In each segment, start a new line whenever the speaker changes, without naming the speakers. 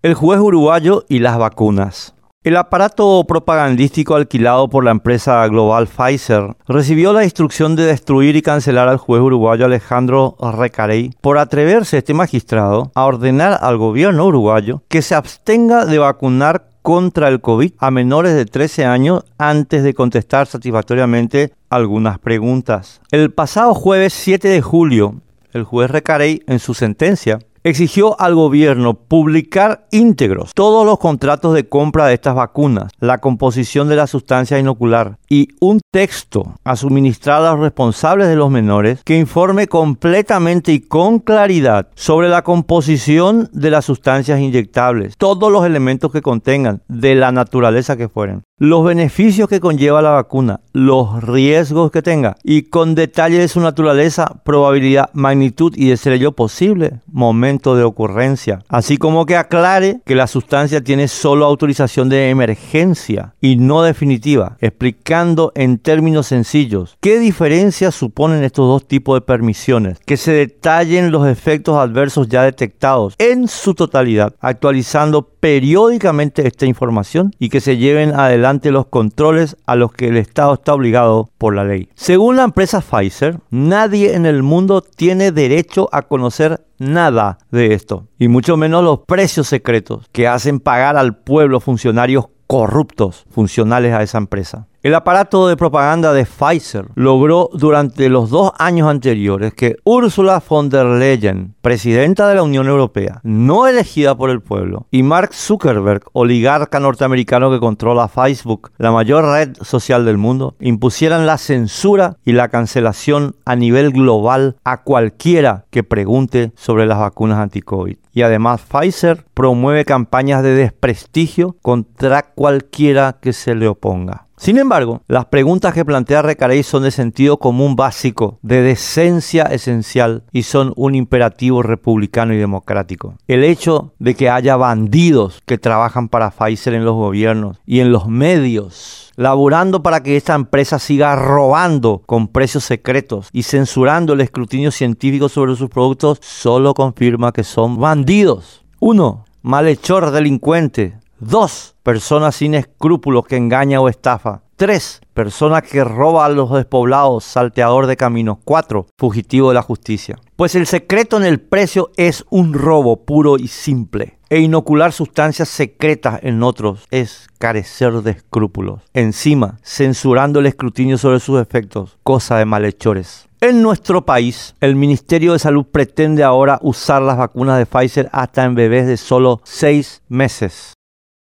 El juez uruguayo y las vacunas. El aparato propagandístico alquilado por la empresa global Pfizer recibió la instrucción de destruir y cancelar al juez uruguayo Alejandro Recarey por atreverse este magistrado a ordenar al gobierno uruguayo que se abstenga de vacunar contra el COVID a menores de 13 años antes de contestar satisfactoriamente algunas preguntas. El pasado jueves 7 de julio, el juez Recarey en su sentencia exigió al gobierno publicar íntegros todos los contratos de compra de estas vacunas, la composición de la sustancia inocular y un texto a suministrar a los responsables de los menores que informe completamente y con claridad sobre la composición de las sustancias inyectables, todos los elementos que contengan, de la naturaleza que fueren los beneficios que conlleva la vacuna, los riesgos que tenga y con detalle de su naturaleza, probabilidad, magnitud y de ser ello posible, momento de ocurrencia, así como que aclare que la sustancia tiene solo autorización de emergencia y no definitiva, explicando en términos sencillos qué diferencias suponen estos dos tipos de permisiones, que se detallen los efectos adversos ya detectados en su totalidad, actualizando periódicamente esta información y que se lleven adelante ante los controles a los que el Estado está obligado por la ley. Según la empresa Pfizer, nadie en el mundo tiene derecho a conocer nada de esto, y mucho menos los precios secretos que hacen pagar al pueblo funcionarios corruptos funcionales a esa empresa. El aparato de propaganda de Pfizer logró durante los dos años anteriores que Ursula von der Leyen, presidenta de la Unión Europea, no elegida por el pueblo, y Mark Zuckerberg, oligarca norteamericano que controla Facebook, la mayor red social del mundo, impusieran la censura y la cancelación a nivel global a cualquiera que pregunte sobre las vacunas anti-COVID. Y además Pfizer promueve campañas de desprestigio contra cualquiera que se le oponga. Sin embargo, las preguntas que plantea Recarey son de sentido común básico, de decencia esencial y son un imperativo republicano y democrático. El hecho de que haya bandidos que trabajan para Pfizer en los gobiernos y en los medios, laborando para que esta empresa siga robando con precios secretos y censurando el escrutinio científico sobre sus productos, solo confirma que son bandidos. Uno, malhechor delincuente, Dos, personas sin escrúpulos que engaña o estafa. Tres, persona que roba a los despoblados, salteador de caminos. Cuatro, fugitivo de la justicia. Pues el secreto en el precio es un robo puro y simple. E inocular sustancias secretas en otros es carecer de escrúpulos. Encima, censurando el escrutinio sobre sus efectos, cosa de malhechores. En nuestro país, el Ministerio de Salud pretende ahora usar las vacunas de Pfizer hasta en bebés de solo seis meses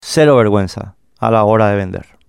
cero vergüenza a la hora de vender.